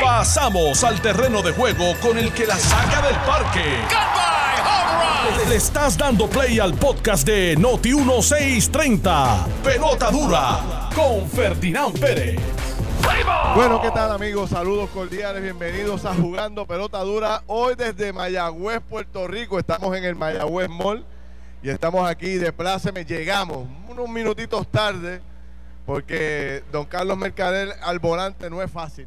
Pasamos al terreno de juego con el que la saca del parque. Le estás dando play al podcast de Noti 1630. Pelota dura con Ferdinand Pérez. Bueno, ¿qué tal amigos? Saludos cordiales, bienvenidos a Jugando Pelota Dura. Hoy desde Mayagüez, Puerto Rico, estamos en el Mayagüez Mall y estamos aquí de pláceme. Llegamos unos minutitos tarde porque don Carlos Mercader al volante no es fácil.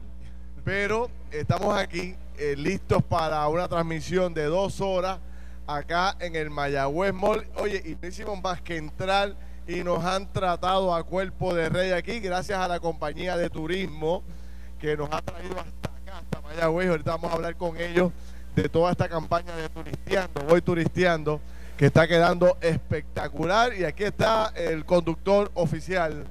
Pero estamos aquí eh, listos para una transmisión de dos horas acá en el Mayagüez Mall. Oye, y no hicimos más que entrar y nos han tratado a cuerpo de rey aquí, gracias a la compañía de turismo que nos ha traído hasta acá, hasta Mayagüez. Ahorita vamos a hablar con ellos de toda esta campaña de turisteando, voy turisteando, que está quedando espectacular. Y aquí está el conductor oficial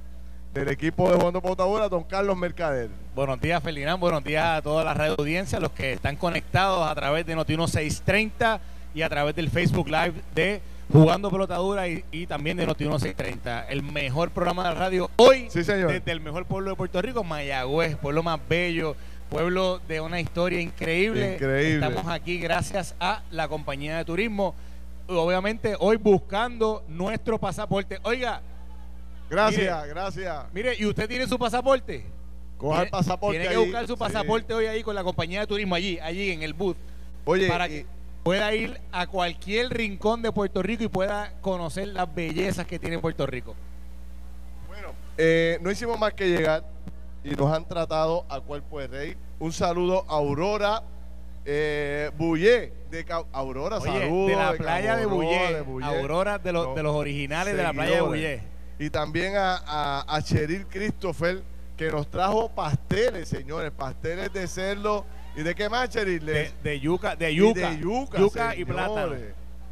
del equipo de Jugando Potadura, don Carlos Mercader. Buenos días, Ferdinand. Buenos días a toda la radio audiencia, los que están conectados a través de Noti 630 y a través del Facebook Live de Jugando Pelotadura y, y también de Noti 630. El mejor programa de radio hoy Sí, señor. desde el mejor pueblo de Puerto Rico, Mayagüez, pueblo más bello, pueblo de una historia increíble. Increíble. Estamos aquí gracias a la compañía de turismo. Obviamente hoy buscando nuestro pasaporte. Oiga, Gracias, Mire. gracias. mire, ¿y usted tiene su pasaporte? Coja el pasaporte Tiene que ahí. buscar su Sí. pasaporte hoy ahí con la compañía de turismo allí, allí en el booth, Oye, para que pueda ir a cualquier rincón de Puerto Rico y pueda conocer las bellezas que tiene Puerto Rico. Bueno, eh, no hicimos más que llegar y nos han tratado a cuerpo de rey. Un saludo a Aurora eh, Bullé de Ca- Aurora, Oye, saludos. de la playa de Bullé, de Bullé. Aurora de los, de los originales de la playa de. Bullé. Y también a, a, a Cheryl Christopher que nos trajo pasteles, señores, pasteles de cerdo. ¿Y de qué más, Cheryl? De, De- de yuca, de y yuca, de yuca, yuca y plátano.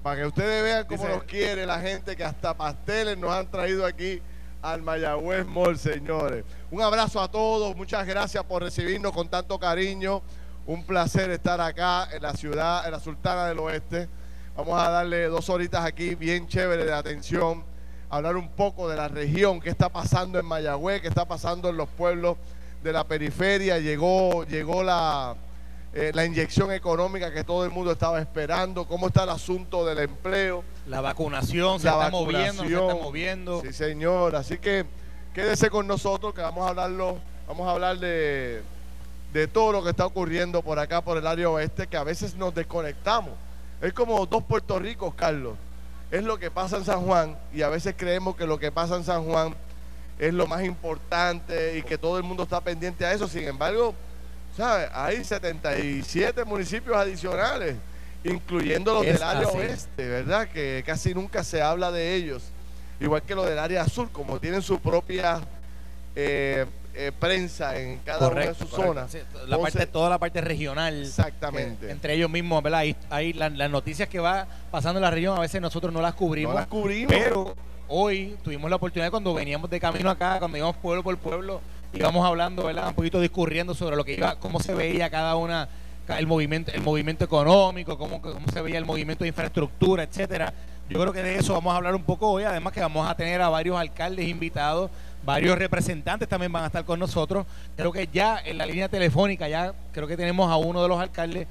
Para que ustedes vean cómo Dice- nos quiere la gente que hasta pasteles nos han traído aquí al Mayagüez Mall, señores. Un abrazo a todos, muchas gracias por recibirnos con tanto cariño. Un placer estar acá en la ciudad, en la Sultana del Oeste. Vamos a darle dos horitas aquí bien chévere de atención, hablar un poco de la región, qué está pasando en Mayagüez, qué está pasando en los pueblos de la periferia. Llegó, llegó la, eh, la inyección económica que todo el mundo estaba esperando, cómo está el asunto del empleo. La vacunación se la está moviendo, se está moviendo. Sí, señor. Así que quédese con nosotros que vamos a hablarlo, vamos a hablar de, de todo lo que está ocurriendo por acá, por el área oeste, que a veces nos desconectamos. Es como dos Puerto Ricos, Carlos. Es lo que pasa en San Juan y a veces creemos que lo que pasa en San Juan es lo más importante y que todo el mundo está pendiente a eso. Sin embargo, ¿sabes? Hay 77 municipios adicionales, incluyendo los Es del área así. oeste, ¿verdad? Que casi nunca se habla de ellos. Igual que los del área sur, como tienen su propia eh, eh, prensa en cada una de sus correcto. zonas. Sí, la Entonces, parte, toda la parte regional. Exactamente. que entre ellos mismos, ¿verdad? Ahí, ahí la- las noticias que va pasando en la región, a veces nosotros no las cubrimos. no las cubrimos. Pero hoy tuvimos la oportunidad cuando veníamos de camino acá, cuando íbamos pueblo por pueblo, íbamos hablando, ¿verdad? Un poquito discurriendo sobre lo que iba, cómo se veía cada una, el movimiento, el movimiento económico, cómo, cómo se veía el movimiento de infraestructura, etcétera. Yo creo que de eso vamos a hablar un poco hoy, además que vamos a tener a varios alcaldes invitados, varios representantes también van a estar con nosotros. Creo que ya en la línea telefónica, ya creo que tenemos a uno de los alcaldes,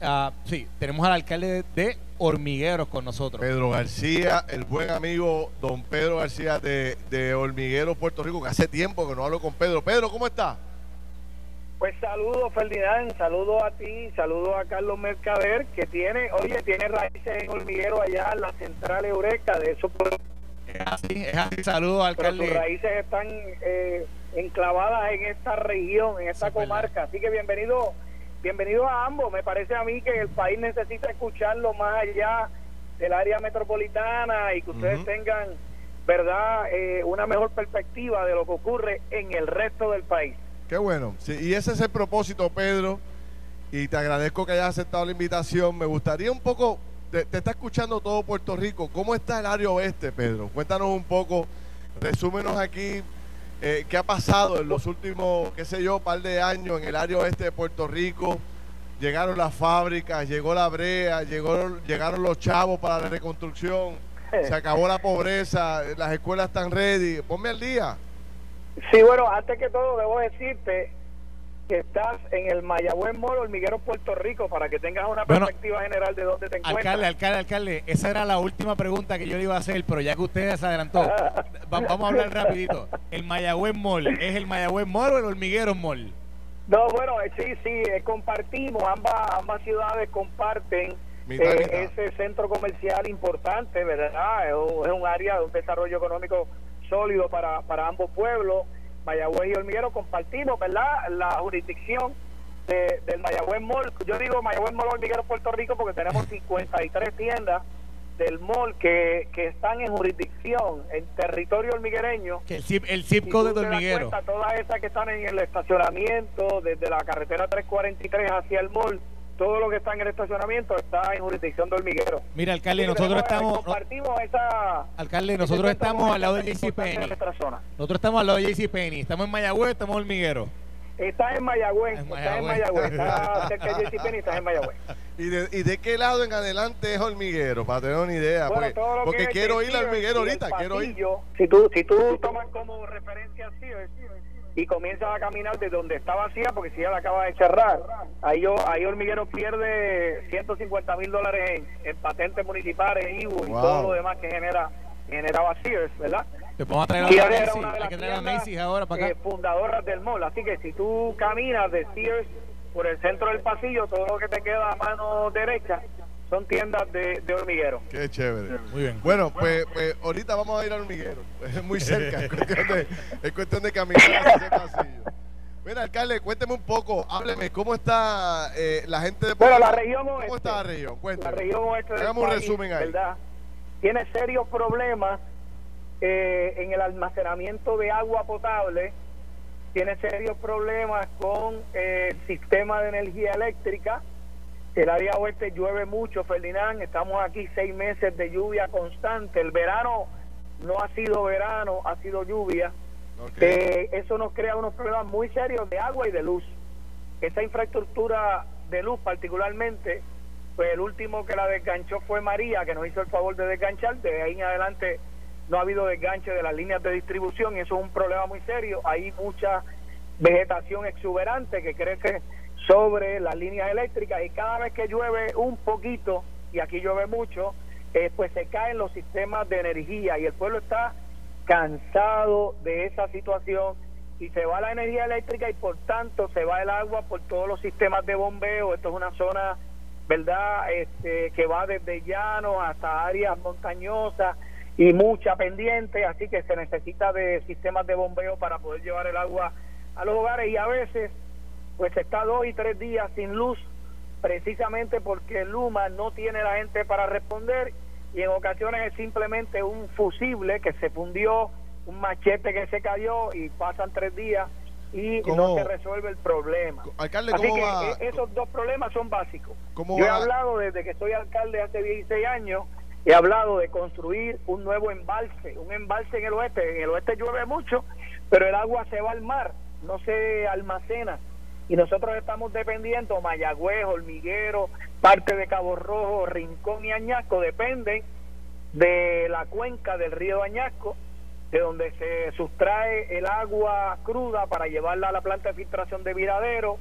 ah, sí, tenemos al alcalde de, de Hormigueros con nosotros. Pedro García, el buen amigo don Pedro García de, de Hormiguero, Puerto Rico, que hace tiempo que no hablo con Pedro. Pedro, ¿cómo está? Pues saludos Ferdinand, saludos a ti, saludos a Carlos Mercader que tiene, oye, tiene raíces en hormiguero allá en la central Eureka, de eso, Es así, es así. Saludos, sus alcalde. raíces están eh, enclavadas en esta región, en esta comarca. Así que bienvenido, bienvenido a ambos. Me parece a mí que el país necesita escucharlo más allá del área metropolitana y que ustedes tengan, verdad, eh, una mejor perspectiva de lo que ocurre en el resto del país. Qué bueno. Sí, y ese es el propósito, Pedro. Y te agradezco que hayas aceptado la invitación. Me gustaría un poco, te, te está escuchando todo Puerto Rico. ¿Cómo está el área oeste, Pedro? Cuéntanos un poco, resúmenos aquí eh, qué ha pasado en los últimos, qué sé yo, par de años en el área oeste de Puerto Rico. Llegaron las fábricas, llegó la brea, llegó, llegaron los chavos para la reconstrucción, se acabó la pobreza, las escuelas están ready. Ponme al día. Sí, bueno, antes que todo debo decirte que estás en el Mayagüez Mall Hormiguero Puerto Rico para que tengas una perspectiva general de dónde te encuentras. Alcalde, alcalde, alcalde, esa era la última pregunta que yo le iba a hacer, pero ya que usted se adelantó, vamos a hablar rapidito. ¿El Mayagüez Mall es el Mayagüez Mall o el Hormiguero Mall? No, bueno, eh, sí, sí, eh, compartimos, ambas, ambas ciudades comparten eh, ese centro comercial importante, ¿verdad? Es un área de un desarrollo económico sólido para, para ambos pueblos. Mayagüez y Hormiguero compartimos, ¿verdad? La jurisdicción del Mayagüez Mall. Yo digo Mayagüez Mall Hormiguero Puerto Rico porque tenemos 53 tiendas del mall que, que están en jurisdicción, en territorio hormiguereño. el zip, el zip code de Hormiguero. todas esas que están en el estacionamiento, desde la carretera 343 hacia el mall, todo lo que está en el estacionamiento está en jurisdicción de hormiguero. Mira, alcalde, nosotros estamos. Compartimos esa. Alcalde, nosotros estamos al lado de JC Penny. Nosotros estamos al lado de JC Penny. Estamos en Mayagüez, estamos en hormiguero. Está en Mayagüez, está en Mayagüez, está cerca de JC Penny, está en Mayagüez. ¿Y de, ¿Y de qué lado en adelante es hormiguero? Para tener una idea. porque, porque quiero ir al hormiguero ahorita, quiero ir. Si tú, si tú tomas como referencia sí, y comienzas a caminar de donde está vacía, porque si ya la acaba de cerrar, ahí, yo, ahí Hormiguero pierde 150 mil dólares en, patentes municipales, IVU y todo lo demás que genera genera vacío, ¿verdad? Te podemos traer a Macy's, que traer a Macy's ahora para acá. Eh, fundadoras del mall, así que si tú caminas de Sears por el centro del pasillo, todo lo que te queda a mano derecha son tiendas de, de, hormiguero. Qué chévere. Muy bien. Bueno, pues, pues ahorita vamos a ir al hormiguero. Es muy cerca, es cuestión de, es cuestión de caminar hacia ese pasillo. Mira, alcalde, cuénteme un poco, hábleme, ¿cómo está eh, la gente de Bueno, la región oeste. ¿Cómo está la región? Cuénteme. La región oeste Hagamos un resumen ahí. ¿verdad? Tiene serios problemas eh, en el almacenamiento de agua potable, tiene serios problemas con eh, el sistema de energía eléctrica, el área oeste llueve mucho, Ferdinand. Estamos aquí seis meses de lluvia constante. El verano no ha sido verano, ha sido lluvia. Eh, eso nos crea unos problemas muy serios de agua y de luz. Esa infraestructura de luz particularmente, pues el último que la desganchó fue María, que nos hizo el favor de desganchar. De ahí en adelante no ha habido desganche de las líneas de distribución y eso es un problema muy serio. Hay mucha vegetación exuberante que crece sobre las líneas eléctricas y cada vez que llueve un poquito, y aquí llueve mucho, eh, pues se caen los sistemas de energía y el pueblo está cansado de esa situación y se va la energía eléctrica y por tanto se va el agua por todos los sistemas de bombeo. Esto es una zona, ¿verdad?, este, que va desde llano hasta áreas montañosas y mucha pendiente, así que se necesita de sistemas de bombeo para poder llevar el agua a los hogares y a veces pues está dos y tres días sin luz, precisamente porque Luma no tiene la gente para responder y en ocasiones es simplemente un fusible que se fundió, un machete que se cayó y pasan tres días y no se resuelve el problema. Alcalde, Así que e-, esos dos problemas son básicos. Yo he hablado desde que soy alcalde hace 16 años, he hablado de construir un nuevo embalse, un embalse en el oeste. En el oeste llueve mucho, pero el agua se va al mar, no se almacena y nosotros estamos dependiendo, Mayagüez, Hormiguero, parte de Cabo Rojo, Rincón y Añasco, dependen de la cuenca del río Añasco, de donde se sustrae el agua cruda para llevarla a la planta de filtración de Viradero.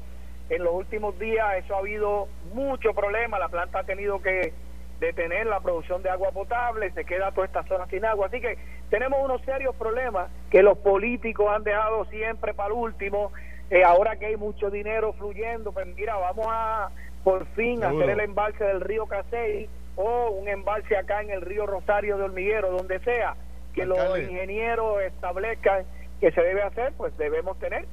En los últimos días eso ha habido mucho problema, la planta ha tenido que detener la producción de agua potable, se queda toda esta zona sin agua. Así que tenemos unos serios problemas que los políticos han dejado siempre para el último eh, ahora que hay mucho dinero fluyendo, pues mira, vamos a por fin hacer el embalse del río Casey o un embalse acá en el río Rosario de Hormiguero, donde sea que los ingenieros establezcan que se debe hacer, pues debemos tener,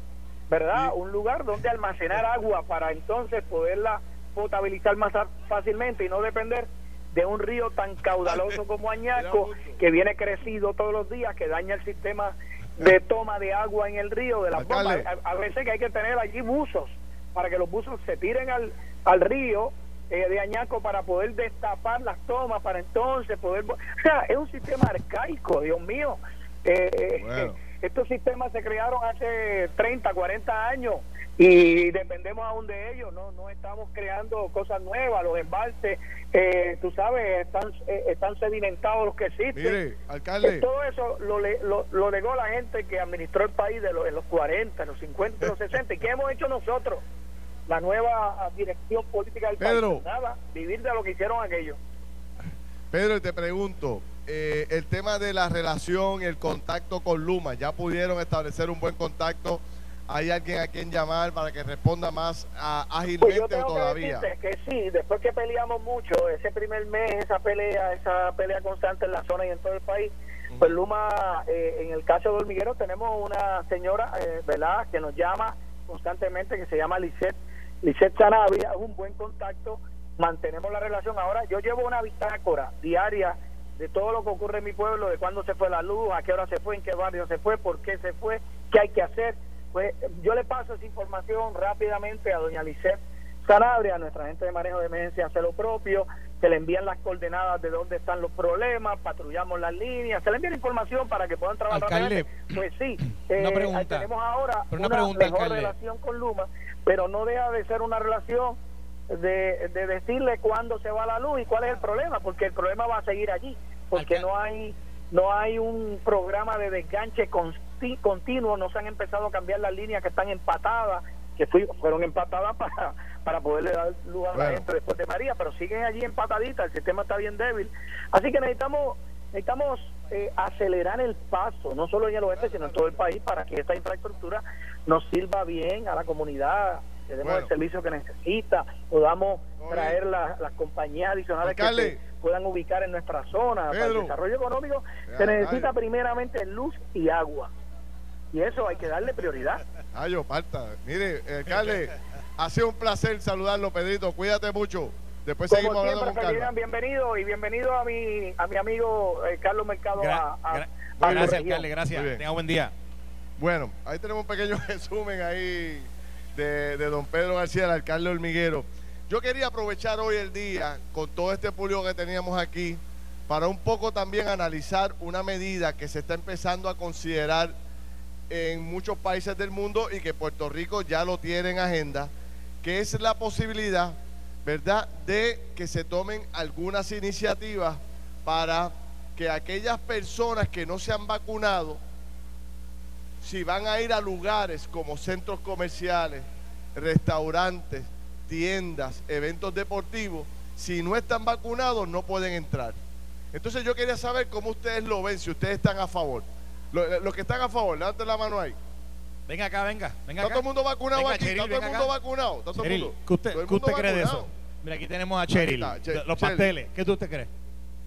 ¿verdad? Un lugar donde almacenar agua para entonces poderla potabilizar más fácilmente y no depender de un río tan caudaloso como Añaco, que viene crecido todos los días, que daña el sistema de toma de agua en el río, de las bombas. A, veces que hay que tener allí buzos para que los buzos se tiren al, al río eh, de Añaco para poder destapar las tomas, para entonces poder... O sea, es un sistema arcaico, Dios mío. Eh, eh, estos sistemas se crearon hace 30, 40 años y dependemos aún de ellos, no no estamos creando cosas nuevas, los embalses, eh, tú sabes, están eh, están sedimentados los que existen. Mire, alcalde. Eh, Todo eso lo, lo, lo legó la gente que administró el país de los, en los 40, en los 50, en los 60. ¿Y qué hemos hecho nosotros? La nueva dirección política del Pedro. país. Nada, vivir de lo que hicieron aquellos. Pedro, te pregunto, eh, el tema de la relación el contacto con Luma, ¿ya pudieron establecer un buen contacto? ¿Hay alguien a quien llamar para que responda más ah, Pues ágilmente yo o tengo que todavía? decirte que sí, después que peleamos mucho, ese primer mes, esa pelea, esa pelea constante en la zona y en todo el país, pues Luma, eh, en el caso de Hormiguero, tenemos una señora, eh, ¿verdad?, que nos llama constantemente, que se llama Lisette, Lisette Sanabria, es un buen contacto, mantenemos la relación. Ahora, yo llevo una bitácora diaria de todo lo que ocurre en mi pueblo, de cuándo se fue la luz, a qué hora se fue, en qué barrio se fue, por qué se fue, qué hay que hacer. Pues yo le paso esa información rápidamente a doña Lisette Sanabria, nuestra gente de manejo de emergencia hace lo propio, se le envían las coordenadas de dónde están los problemas, patrullamos las líneas, se le envía la información para que puedan trabajar Alcalde. Pues sí, una eh, pregunta. tenemos ahora una, una pregunta, mejor alcalde. relación con Luma, pero no deja de ser una relación de, de decirle cuándo se va la luz y cuál es el problema, porque el problema va a seguir allí, porque Alcalde. no hay no hay un programa de desganche consti- continuo, no se han empezado a cambiar las líneas que están empatadas, que fui- fueron empatadas para, para poderle dar luz a la gente después de María, pero siguen allí empataditas, el sistema está bien débil. Así que necesitamos necesitamos eh, acelerar el paso, no solo en el oeste, sino en todo el país, para que esta infraestructura nos sirva bien a la comunidad, que demos Bueno. el servicio que necesita, podamos traer la- las compañías adicionales que se puedan ubicar en nuestra zona. Para el desarrollo económico Ya, se necesita primeramente luz y agua. Y eso hay que darle prioridad. Ayo, falta. Mire, eh, alcalde, ha sido un placer saludarlo, Pedrito. Cuídate mucho. Después seguimos Como hablando siempre, con calma. Ferdinand, bienvenido y bienvenido a mi, a mi amigo eh, Carlos Mercado. Gra- a, a- gra- a gracias, alcalde, gracias. Tenga buen día. Bueno, ahí tenemos un pequeño resumen ahí de, de don Pedro García, el alcalde hormiguero. Yo quería aprovechar hoy el día, con todo este público que teníamos aquí, para un poco también analizar una medida que se está empezando a considerar en muchos países del mundo y que Puerto Rico ya lo tiene en agenda, que es la posibilidad, ¿verdad?, de que se tomen algunas iniciativas para que aquellas personas que no se han vacunado, si van a ir a lugares como centros comerciales, restaurantes, tiendas, eventos deportivos, si no están vacunados no pueden entrar. Entonces yo quería saber cómo ustedes lo ven, si ustedes están a favor. Lo- Los que están a favor, levanten la mano ahí. Venga acá, venga, venga ¿Está acá. todo el mundo vacunado Venga, aquí? Cheryl, ¿Está todo el mundo acá. vacunado? ¿Está todo el Cheryl, mundo? ¿qué usted, Todo el qué usted mundo cree de eso? Mira, aquí tenemos a Cheryl. está, Che- Los Cheryl. pasteles. ¿Qué tú usted cree?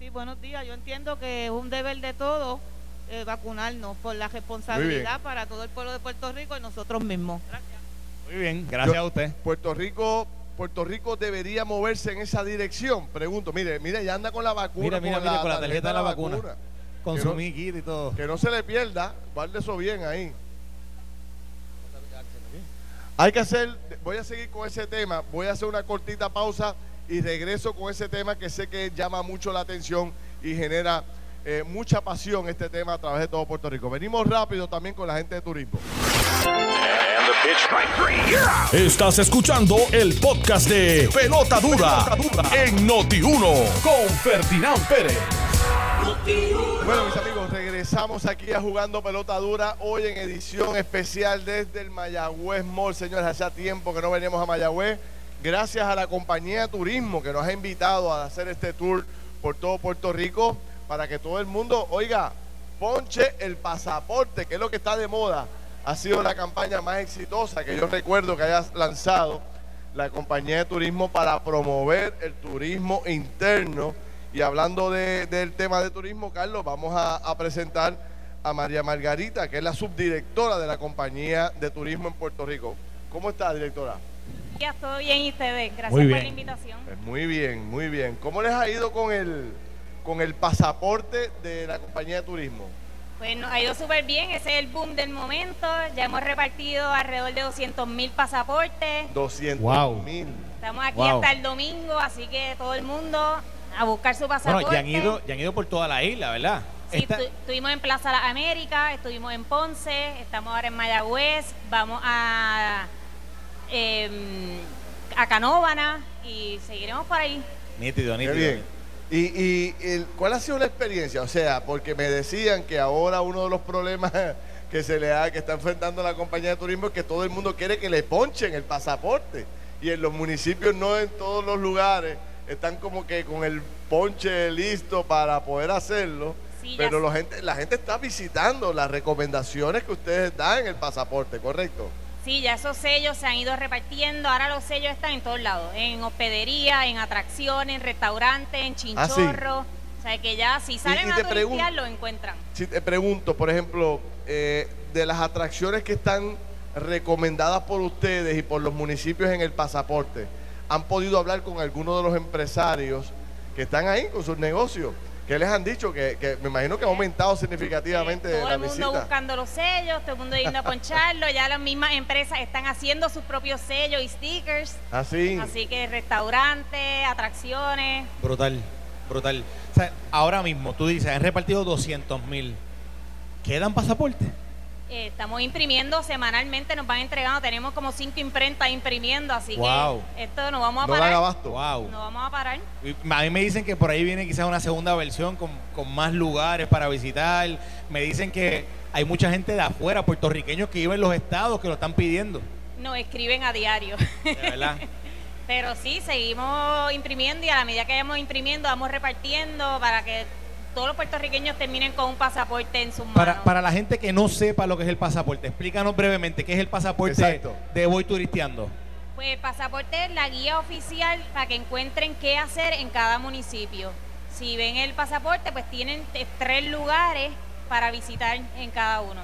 Sí, buenos días. Yo entiendo que es un deber de todos eh, vacunarnos por la responsabilidad para todo el pueblo de Puerto Rico y nosotros mismos. Gracias. Muy bien, gracias Yo- a usted. Puerto Rico, Puerto Rico debería moverse en esa dirección. Pregunto, mire, mire, ya anda con la vacuna. Mira, mira, mira, con la tarjeta de la vacuna. Consumí kit y todo. Que no se le pierda, guarde eso bien ahí. Hay que hacer, voy a seguir con ese tema, voy a hacer una cortita pausa y regreso con ese tema que sé que llama mucho la atención y genera eh, mucha pasión este tema a través de todo Puerto Rico. Venimos rápido también con la gente de turismo. Estás escuchando el podcast de Pelota Dura, en Noti1 con Ferdinand Pérez. Bueno, mis amigos, regresamos aquí a Jugando Pelota Dura, hoy en edición especial desde el Mayagüez Mall. Señores, hacía tiempo que no veníamos a Mayagüez. Gracias a la compañía de turismo que nos ha invitado a hacer este tour por todo Puerto Rico para que todo el mundo, oiga, ponche el pasaporte, que es lo que está de moda. Ha sido la campaña más exitosa que yo recuerdo que hayas lanzado la compañía de turismo para promover el turismo interno. Y hablando de- del tema de turismo, Carlos, vamos a, a presentar a María Margarita, que es la subdirectora de la compañía de turismo en Puerto Rico. ¿Cómo está, directora? Ya estoy bien y ustedes. Gracias Muy por la invitación. Pues muy bien, muy bien. ¿Cómo les ha ido con el, con el pasaporte de la compañía de turismo? Pues nos ha ido súper bien. Ese es el boom del momento. Ya hemos repartido alrededor de 200 mil pasaportes. 200 Wow. mil. Estamos aquí Wow. hasta el domingo, así que todo el mundo a buscar su pasaporte. Bueno, ya han, ido, ya han ido por toda la isla, ¿verdad? Sí, Esta- estuvimos en Plaza Las Américas, estuvimos en Ponce, estamos ahora en Mayagüez, vamos a a Canóvana y seguiremos por ahí. Nítido, nítido. Qué bien. ¿Y, y cuál ha sido la experiencia? O sea, porque me decían que ahora uno de los problemas que se le ha, que está enfrentando la compañía de turismo es que todo el mundo quiere que le ponchen el pasaporte. Y en los municipios no en todos los lugares están como que con el ponche listo para poder hacerlo. pero la gente, la gente está visitando las recomendaciones que ustedes dan en el pasaporte, ¿correcto? Sí, ya esos sellos se han ido repartiendo. Ahora los sellos están en todos lados: en hospedería, en atracciones, en restaurantes, en ah, chinchorro. O sea que ya si salen a turistear lo encuentran. Si te pregunto, por ejemplo, eh, de las atracciones que están recomendadas por ustedes y por los municipios en el pasaporte, ¿han podido hablar con algunos de los empresarios que están ahí con sus negocios? ¿Qué les han dicho? Que, me imagino que ha aumentado significativamente todo el mundo buscando los sellos, todo el mundo yendo a poncharlo. ya las mismas empresas están haciendo sus propios sellos y stickers. Así. Ah, Así que restaurantes, atracciones. Brutal, brutal. O sea, ahora mismo, tú dices, han repartido 200 mil. ¿Quedan pasaportes? Eh, estamos imprimiendo semanalmente, nos van entregando, tenemos como cinco imprentas imprimiendo, así que esto no vamos a parar. No vamos a parar. A mí me dicen que por ahí viene quizás una segunda versión con, más lugares para visitar. Me dicen que hay mucha gente de afuera, puertorriqueños que viven en los estados que lo están pidiendo. Nos escriben a diario. Pero sí, seguimos imprimiendo y a la medida que vayamos imprimiendo, vamos repartiendo para que todos los puertorriqueños terminen con un pasaporte en sus manos. Para, para la gente que no sepa lo que es el pasaporte, explícanos brevemente qué es el pasaporte de Voy Turisteando. Pues el pasaporte es la guía oficial para que encuentren qué hacer en cada municipio. Si ven el pasaporte, pues tienen tres lugares para visitar en cada uno.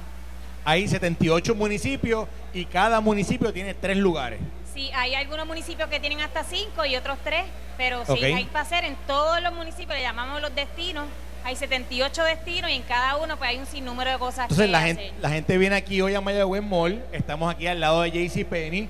Hay 78 municipios y cada municipio tiene tres lugares. Sí, hay algunos municipios que tienen hasta cinco y otros tres, pero sí, hay para hacer en todos los municipios, le llamamos los destinos, hay 78 destinos y en cada uno pues hay un sinnúmero de cosas Entonces, la gente, la gente viene aquí hoy a Mayagüez Mall, estamos aquí al lado de JCPenney,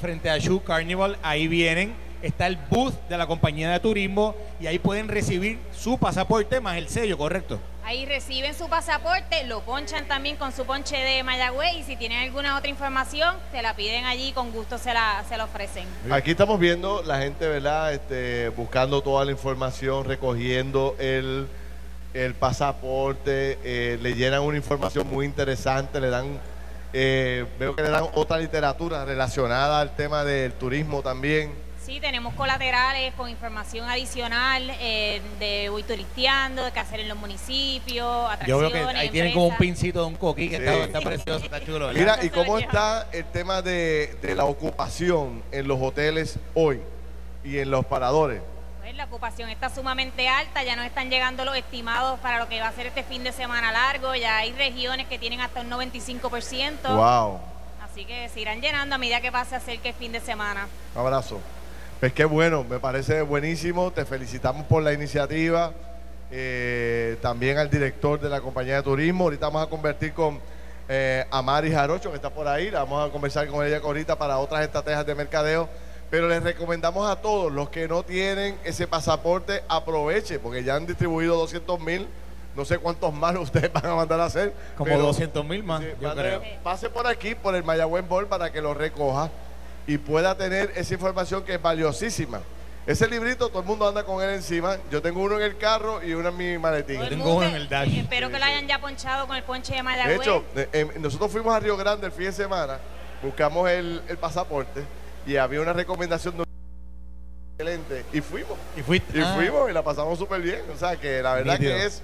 frente a Shoe Carnival, ahí vienen, está el booth de la compañía de turismo y ahí pueden recibir su pasaporte más el sello, ¿correcto? Ahí reciben su pasaporte, lo ponchan también con su ponche de Mayagüez y si tienen alguna otra información, se la piden allí con gusto se la, se la ofrecen. Aquí estamos viendo la gente, ¿verdad? Este, buscando toda la información, recogiendo el el pasaporte, eh, le llenan una información muy interesante, le dan, eh, veo que le dan otra literatura relacionada al tema del turismo también. Sí, tenemos colaterales con información adicional eh, de voy turisteando, de qué hacer en los municipios, atracciones. Yo veo que ahí tienen como un pincito de un coquí que está, precioso, está chulo. Mira, ¿y cómo está el tema de, de la ocupación en los hoteles hoy y en los paradores? La ocupación está sumamente alta, ya nos están llegando los estimados para lo que va a ser este fin de semana largo, ya hay regiones que tienen hasta un 95%. Wow. Así que se irán llenando a medida que pase a ser que fin de semana. Un abrazo. Pues qué bueno, me parece buenísimo, te felicitamos por la iniciativa, eh, también al director de la compañía de turismo, ahorita vamos a convertir con eh, Amari Jarocho, que está por ahí, vamos a conversar con ella ahorita para otras estrategias de mercadeo pero les recomendamos a todos los que no tienen ese pasaporte, aproveche, porque ya han distribuido 200 mil. No sé cuántos más ustedes van a mandar a hacer. Como 200 mil más, yo creo. Pase por aquí, por el Mayagüez Ball, para que lo recoja y pueda tener esa información que es valiosísima. Ese librito, todo el mundo anda con él encima. Yo tengo uno en el carro y uno en mi maletín. Yo tengo uno en el dash. Espero que lo hayan ya ponchado con el ponche de Mayagüez. De hecho, em, nosotros fuimos a Río Grande el fin de semana, buscamos el, el pasaporte y había una recomendación de excelente y fuimos. Y fuiste. Y ah. fuimos y la pasamos súper bien. O sea que la verdad que es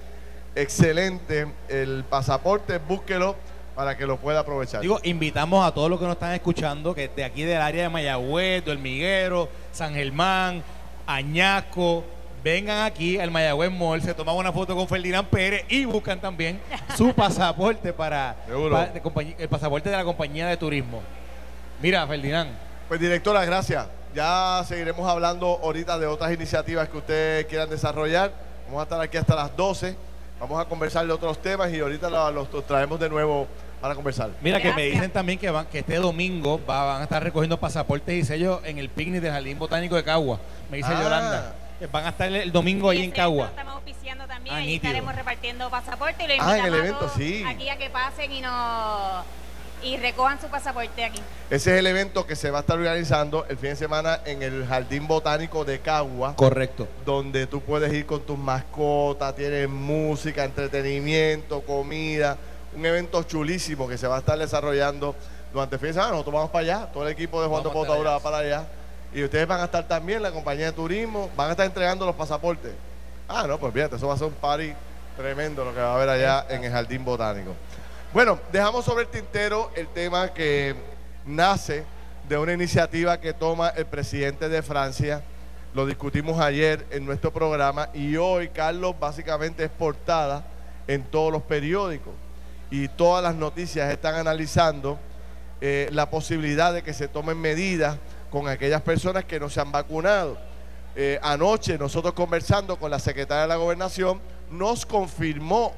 excelente el pasaporte, búsquelo para que lo pueda aprovechar. Digo, invitamos a todos los que nos están escuchando, que de aquí del área de Mayagüez, del Miguero, San Germán, Añasco, vengan aquí al Mayagüez Mall, se toman una foto con Ferdinand Pérez y buscan también su pasaporte para, el pasaporte de la compañía de turismo. Mira, Ferdinand, pues directora, gracias. Ya seguiremos hablando ahorita de otras iniciativas que ustedes quieran desarrollar. Vamos a estar aquí hasta las 12. Vamos a conversar de otros temas y ahorita los, traemos de nuevo para conversar. Mira, que me dicen también que, van, que este domingo van a estar recogiendo pasaportes y sellos en el picnic del Jardín Botánico de Cagua. Me dice ah. Yolanda. van a estar el, domingo ahí en Cagua. Estamos auspiciando también y ah, estaremos repartiendo pasaportes y lo invitamos ah, en el evento, sí. aquí a que pasen y nos y recojan su pasaporte aquí. Ese es el evento que se va a estar organizando el fin de semana en el Jardín Botánico de Cagua. Correcto. Donde tú puedes ir con tus mascotas, tienes música, entretenimiento, comida. Un evento chulísimo que se va a estar desarrollando durante el fin de semana. Nosotros vamos para allá, todo el equipo de Juan de Potadura va para allá. Y ustedes van a estar también, la compañía de turismo, van a estar entregando los pasaportes. Ah, no, pues fíjate, eso va a ser un party tremendo lo que va a haber allá en el Jardín Botánico. Bueno, dejamos sobre el tintero el tema que nace de una iniciativa que toma el presidente de Francia. Lo discutimos ayer en nuestro programa y hoy, Carlos, básicamente es portada en todos los periódicos y todas las noticias están analizando eh, la posibilidad de que se tomen medidas con aquellas personas que no se han vacunado. Eh, anoche nosotros conversando con la secretaria de la gobernación nos confirmó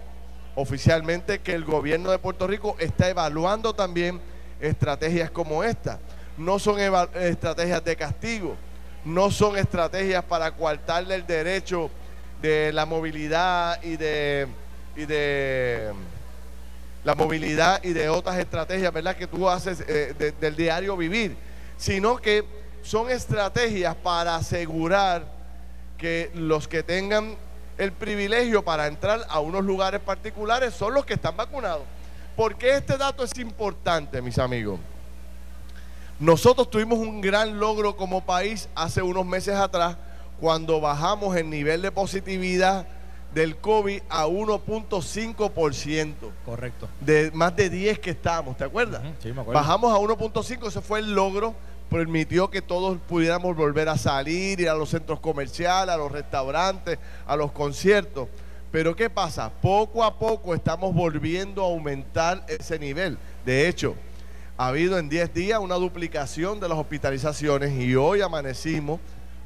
oficialmente que el gobierno de Puerto Rico está evaluando también estrategias como esta. No son estrategias de castigo, no son estrategias para coartarle el derecho de la movilidad y de, y de la movilidad y de otras estrategias, ¿verdad? Que tú haces eh, del diario vivir, sino que son estrategias para asegurar que los que tengan el privilegio para entrar a unos lugares particulares son los que están vacunados. ¿Por qué este dato es importante, mis amigos? Nosotros tuvimos un gran logro como país hace unos meses atrás cuando bajamos el nivel de positividad del COVID a 1.5%. Correcto. De más de 10 que estábamos, ¿te acuerdas? sí, me acuerdo. Bajamos a 1.5, ese fue el logro permitió que todos pudiéramos volver a salir, ir a los centros comerciales, a los restaurantes, a los conciertos. Pero ¿qué pasa? Poco a poco estamos volviendo a aumentar ese nivel. De hecho, ha habido en 10 días una duplicación de las hospitalizaciones y hoy amanecimos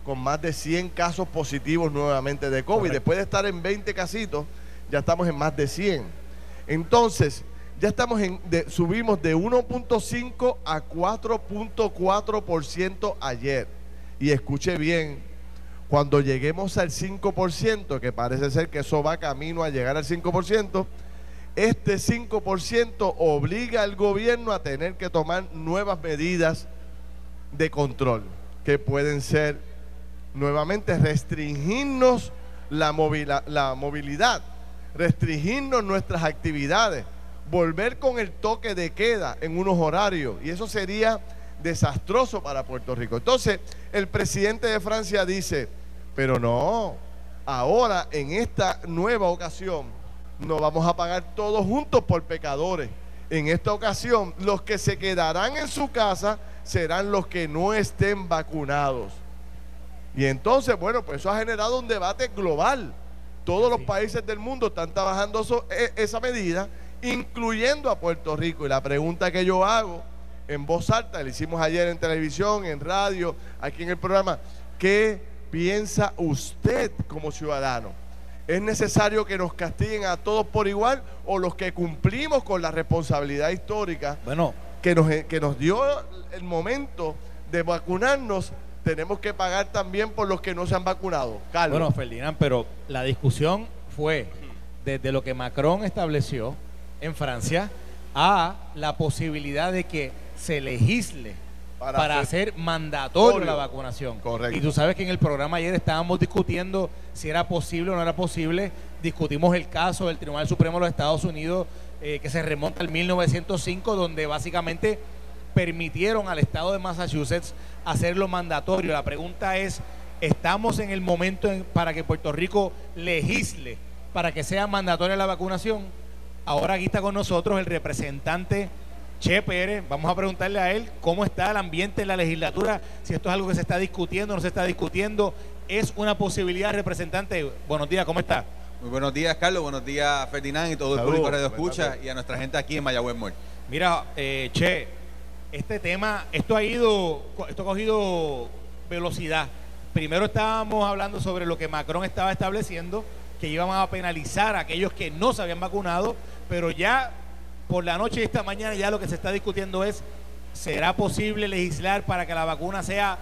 con más de 100 casos positivos nuevamente de COVID. Después de estar en 20 casitos, ya estamos en más de 100. Entonces, ya estamos en, subimos de 1.5 a 4.4% ayer. Y escuche bien, cuando lleguemos al 5%, que parece ser que eso va camino a llegar al 5%, este 5% obliga al gobierno a tener que tomar nuevas medidas de control, que pueden ser nuevamente restringirnos la, la movilidad, restringirnos nuestras actividades volver con el toque de queda en unos horarios y eso sería desastroso para Puerto Rico. Entonces, el presidente de Francia dice, pero no, ahora en esta nueva ocasión nos vamos a pagar todos juntos por pecadores. En esta ocasión, los que se quedarán en su casa serán los que no estén vacunados. Y entonces, bueno, pues eso ha generado un debate global. Todos los países del mundo están trabajando e, esa medida incluyendo a Puerto Rico. Y la pregunta que yo hago en voz alta, la hicimos ayer en televisión, en radio, aquí en el programa, ¿qué piensa usted como ciudadano? ¿Es necesario que nos castiguen a todos por igual o los que cumplimos con la responsabilidad histórica bueno. que, nos, que nos dio el momento de vacunarnos? Tenemos que pagar también por los que no se han vacunado. Carlos. Bueno, Ferdinand, pero la discusión fue desde lo que Macron estableció, en Francia a la posibilidad de que se legisle para, hacer, mandatorio la vacunación. Correcto. Y tú sabes que en el programa ayer estábamos discutiendo si era posible o no era posible. Discutimos el caso del Tribunal Supremo de los Estados Unidos eh, que se remonta al 1905, donde básicamente permitieron al estado de Massachusetts hacerlo mandatorio. La pregunta es, ¿estamos en el momento para que Puerto Rico legisle para que sea mandatoria la vacunación? Ahora aquí está con nosotros el representante Che Pérez. Vamos a preguntarle a él cómo está el ambiente en la legislatura, si esto es algo que se está discutiendo o no se está discutiendo. ¿Es una posibilidad, representante? Buenos días, ¿cómo está? Muy buenos días, Carlos. Buenos días, Ferdinand y todo el público de escucha y a nuestra gente aquí en Mayagüez Mall. Mira, eh, Che, este tema, esto ha ido, esto ha cogido velocidad. Primero estábamos hablando sobre lo que Macron estaba estableciendo, que iban a penalizar a aquellos que no se habían vacunado, pero ya por la noche de esta mañana ya lo que se está discutiendo es, ¿será posible legislar para que la vacuna sea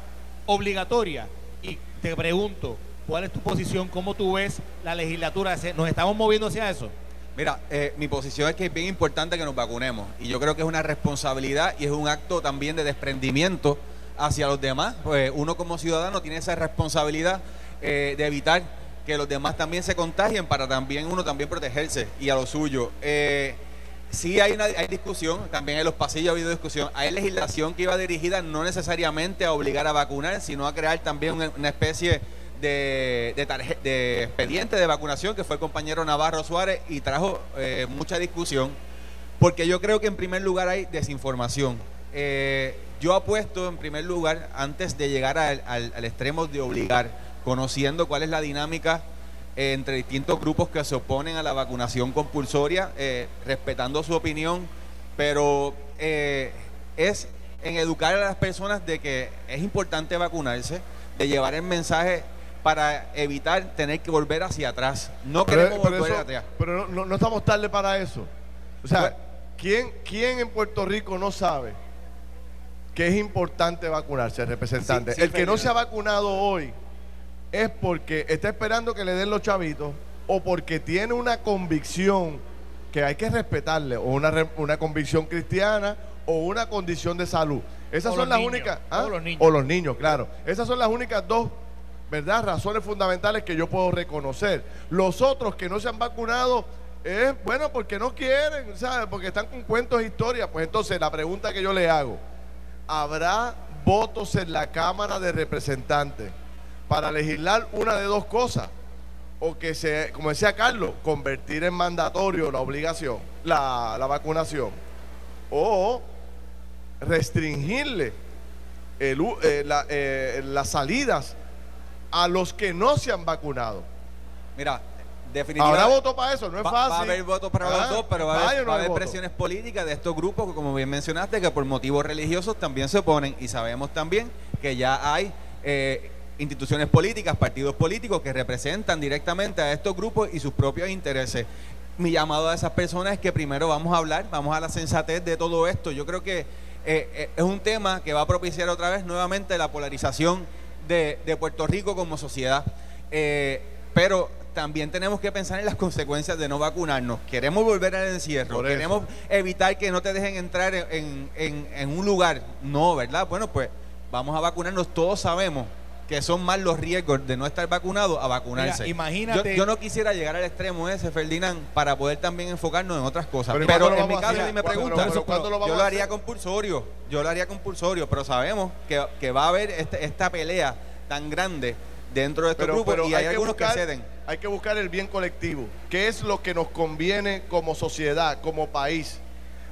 obligatoria? Y te pregunto, ¿cuál es tu posición? ¿Cómo tú ves la legislatura? ¿Nos estamos moviendo hacia eso? Mira, eh, mi posición es que es bien importante que nos vacunemos y yo creo que es una responsabilidad y es un acto también de desprendimiento hacia los demás. Pues uno como ciudadano tiene esa responsabilidad eh, de evitar que los demás también se contagien para también uno también protegerse y a lo suyo. Eh, sí hay, una, hay discusión, también en los pasillos ha habido discusión. Hay legislación que iba dirigida no necesariamente a obligar a vacunar, sino a crear también una especie de, de, expediente de vacunación que fue el compañero Navarro Suárez y trajo eh, mucha discusión, porque yo creo que en primer lugar hay desinformación. Eh, yo apuesto en primer lugar, antes de llegar al, al, extremo de obligar, conociendo cuál es la dinámica eh, entre distintos grupos que se oponen a la vacunación compulsoria, respetando su opinión, pero es en educar a las personas de que es importante vacunarse, de llevar el mensaje para evitar tener que volver hacia atrás. No queremos volver atrás. Pero no, estamos tarde para eso. O sea, pues- ¿quién, ¿quién en Puerto Rico no sabe que es importante vacunarse, representante? el que no se ha vacunado hoy es porque está esperando que le den los chavitos o porque tiene una convicción que hay que respetarle, o una, una convicción cristiana o una condición de salud. Esas son las únicas. ¿ah? O los niños. O los niños, claro. Esas son las únicas dos ¿verdad? Razones fundamentales que yo puedo reconocer. Los otros que no se han vacunado es, bueno, porque no quieren, ¿sabes? Porque están con cuentos e historias. Pues entonces la pregunta que yo le hago, ¿habrá votos en la Cámara de Representantes para legislar una de dos cosas? O que se, como decía Carlos, convertir en mandatorio la obligación, la, vacunación. O restringirle el, eh, eh, las salidas a los que no se han vacunado. Mira, definitivamente. Habrá voto para eso, no es fácil. Va a haber votos para los ah, dos, pero va a haber, presiones políticas de estos grupos que, como bien mencionaste, que por motivos religiosos también se oponen. Y sabemos también que ya hay eh, instituciones políticas, partidos políticos que representan directamente a estos grupos y sus propios intereses. Mi llamado a esas personas es que primero vamos a hablar, vamos a la sensatez de todo esto. Yo creo que eh, eh, es un tema que va a propiciar otra vez nuevamente la polarización de, Puerto Rico como sociedad. Eh, pero también tenemos que pensar en las consecuencias de no vacunarnos. Queremos volver al encierro, queremos evitar que no te dejen entrar en, un lugar. No, ¿verdad? Bueno, pues vamos a vacunarnos. Todos sabemos que son más los riesgos de no estar vacunado a vacunarse. imagínate. Yo, no quisiera llegar al extremo ese, Ferdinand, para poder también enfocarnos en otras cosas. Pero, en mi caso, si me preguntan, yo lo haría compulsorio. Yo lo haría compulsorio, pero sabemos que, que va a haber este, esta pelea tan grande dentro de este grupo y hay, algunos que, ceden. Hay que buscar el bien colectivo. ¿Qué es lo que nos conviene como sociedad, como país?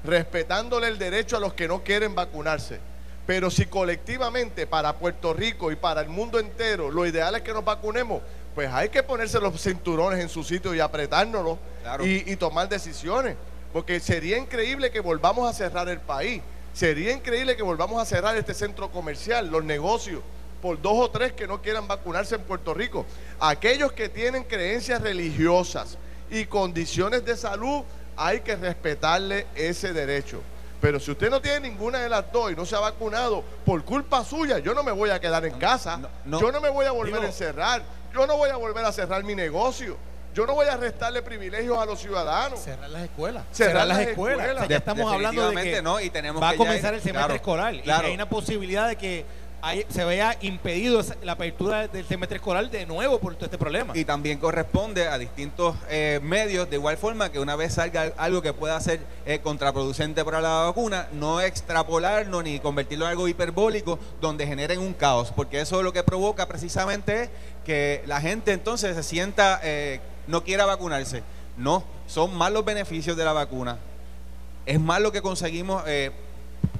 Respetándole el derecho a los que no quieren vacunarse pero si colectivamente para Puerto Rico y para el mundo entero lo ideal es que nos vacunemos, pues hay que ponerse los cinturones en su sitio y apretárnoslos y, tomar decisiones. Porque sería increíble que volvamos a cerrar el país. Sería increíble que volvamos a cerrar este centro comercial, los negocios, por dos o tres que no quieran vacunarse en Puerto Rico. Aquellos que tienen creencias religiosas y condiciones de salud, hay que respetarle ese derecho. Pero si usted no tiene ninguna de las dos y no se ha vacunado, por culpa suya, yo no me voy a quedar en casa. yo no me voy a volver a encerrar. Yo no voy a volver a cerrar mi negocio. Yo no voy a restarle privilegios a los ciudadanos. Cerrar las escuelas. Cerrar, las, escuelas. Ya estamos hablando de que no, y tenemos va a comenzar el semestre escolar. Y hay una posibilidad de que se vea impedido la apertura del semestre escolar de nuevo por todo este problema. Y también corresponde a distintos eh, medios, de igual forma que una vez salga algo que pueda ser eh, contraproducente para la vacuna, no extrapolarlo ni convertirlo en algo hiperbólico donde generen un caos, porque eso lo que provoca precisamente que la gente entonces se sienta, eh, no quiera vacunarse. No, son más los beneficios de la vacuna. Es más lo que conseguimos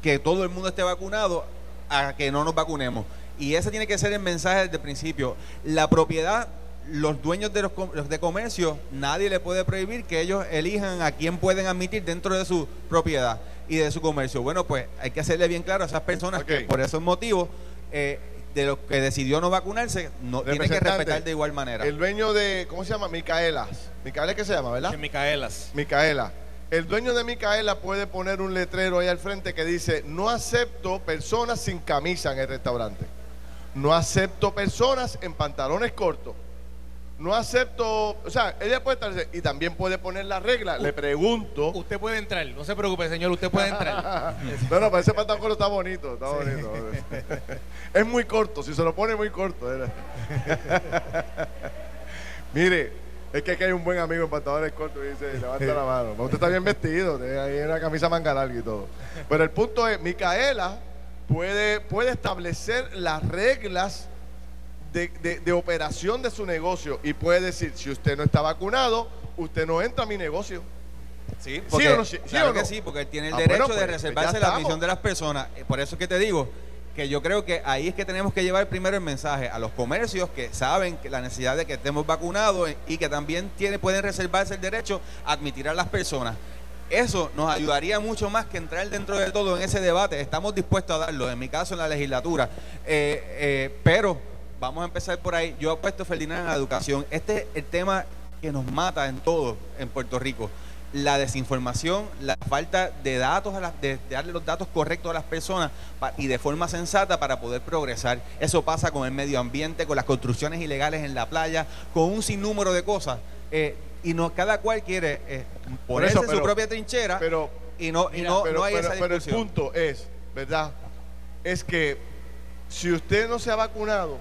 que todo el mundo esté vacunado a que no nos vacunemos. Y ese tiene que ser el mensaje desde el principio. La propiedad, los dueños de los de comercio, nadie le puede prohibir que ellos elijan a quién pueden admitir dentro de su propiedad y de su comercio. Bueno, pues hay que hacerle bien claro a esas personas que por esos motivos eh, de lo que decidió no vacunarse, no tiene que respetar de igual manera. El dueño de, ¿cómo se llama? Micaelas. Micaela, ¿qué se llama, verdad? Micaelas. Micaela el dueño de Micaela puede poner un letrero ahí al frente que dice, no acepto personas sin camisa en el restaurante. No acepto personas en pantalones cortos. no acepto, o sea, ella puede estar, y también puede poner la regla, le pregunto. Usted puede entrar, no se preocupe, señor, usted puede entrar. no, no, pero ese pantalón está bonito, está bonito. es muy corto, si se lo pone muy corto. Mire, es que aquí hay un buen amigo en pantalones cortos y dice, levanta la mano. Usted está bien vestido, tiene ahí una camisa manga larga y todo. Pero el punto es, Micaela puede, puede establecer las reglas de, operación de su negocio y puede decir, si usted no está vacunado, usted no entra a mi negocio. Sí, porque, ¿Sí claro que sí, porque él tiene el ah, derecho de pues, pues reservarse la admisión de las personas. Eh, por eso es que te digo que yo creo que ahí es que tenemos que llevar primero el mensaje a los comercios que saben que la necesidad de que estemos vacunados y que también tiene, pueden reservarse el derecho a admitir a las personas. Eso nos ayudaría mucho más que entrar dentro de todo en ese debate. Estamos dispuestos a darlo, en mi caso en la legislatura. Eh, eh, pero vamos a empezar por ahí. Yo apuesto, Ferdinand, en la educación. Este es el tema que nos mata en todo en Puerto Rico. La desinformación, la falta de datos, de, darle los datos correctos a las personas y de forma sensata para poder progresar. Eso pasa con el medio ambiente, con las construcciones ilegales en la playa, con un sinnúmero de cosas. Eh, y no cada cual quiere eh, ponerse en su propia trinchera pero, y no, y no, no hay esa discusión. Pero el punto es, ¿verdad? Es que si usted no se ha vacunado,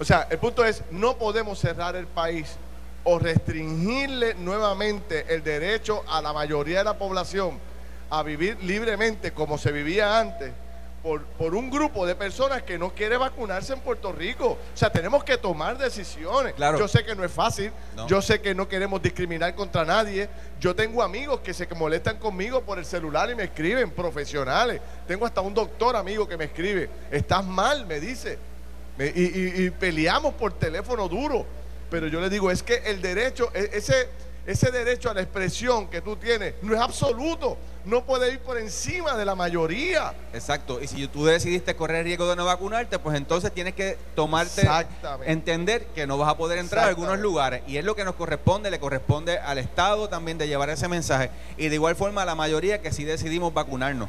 o sea, el punto es, no podemos cerrar el país o restringirle nuevamente el derecho a la mayoría de la población a vivir libremente como se vivía antes por, por, un grupo de personas que no quiere vacunarse en Puerto Rico. O sea, tenemos que tomar decisiones. Claro. Yo sé que no es fácil, yo sé que no queremos discriminar contra nadie. Yo tengo amigos que se molestan conmigo por el celular y me escriben, profesionales. Tengo hasta un doctor amigo que me escribe, estás mal, me dice. Y, peleamos por teléfono duro. Pero yo le digo, es que el derecho, e, ese, ese derecho a la expresión que tú tienes no es absoluto. No puede ir por encima de la mayoría. Exacto. Y si tú decidiste correr riesgo de no vacunarte, pues entonces tienes que tomarte, entender que no vas a poder entrar a algunos lugares. Y es lo que nos corresponde, le corresponde al Estado también de llevar ese mensaje. Y de igual forma a la mayoría que sí decidimos vacunarnos.